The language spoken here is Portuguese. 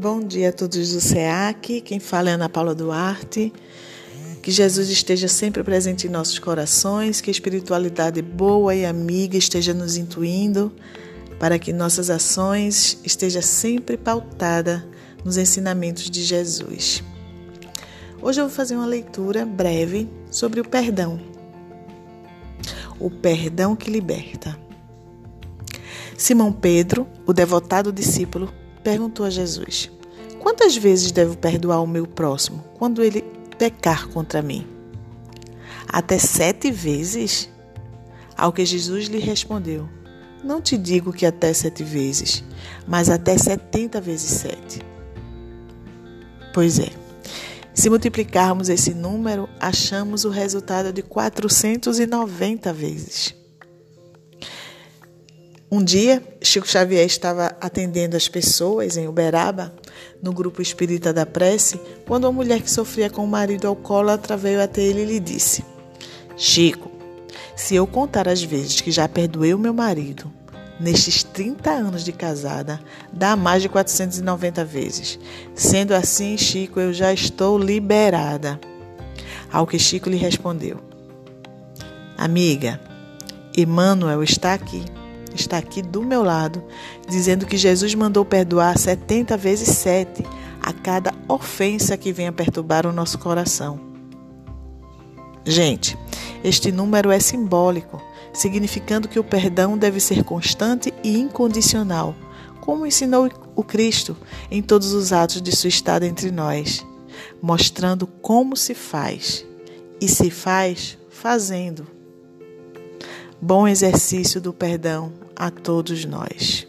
Bom dia a todos do SEAC, quem fala é Ana Paula Duarte. Que Jesus esteja sempre presente em nossos corações, que a espiritualidade boa e amiga esteja nos intuindo, para que nossas ações estejam sempre pautada nos ensinamentos de Jesus. Hoje eu vou fazer uma leitura breve sobre o perdão. O perdão que liberta. Simão Pedro, o devotado discípulo, perguntou a Jesus: Quantas vezes devo perdoar o meu próximo quando ele pecar contra mim? Até sete vezes? Ao que Jesus lhe respondeu: Não te digo que até sete vezes, mas até setenta vezes sete. Pois é. Se multiplicarmos esse número, achamos o resultado de 490 vezes. Um dia, Chico Xavier estava atendendo as pessoas em Uberaba, no grupo espírita da prece, quando uma mulher que sofria com o marido alcoólatra veio até ele e lhe disse: Chico, se eu contar as vezes que já perdoei o meu marido, nestes 30 anos de casada, dá mais de 490 vezes. Sendo assim, Chico, eu já estou liberada. Ao que Chico lhe respondeu: Amiga, Emmanuel está aqui está aqui do meu lado, dizendo que Jesus mandou perdoar 70 vezes 7 a cada ofensa que venha perturbar o nosso coração. Gente, este número é simbólico, significando que o perdão deve ser constante e incondicional, como ensinou o Cristo em todos os atos de sua estada entre nós, mostrando como se faz. E se faz fazendo. Bom exercício do perdão a todos nós.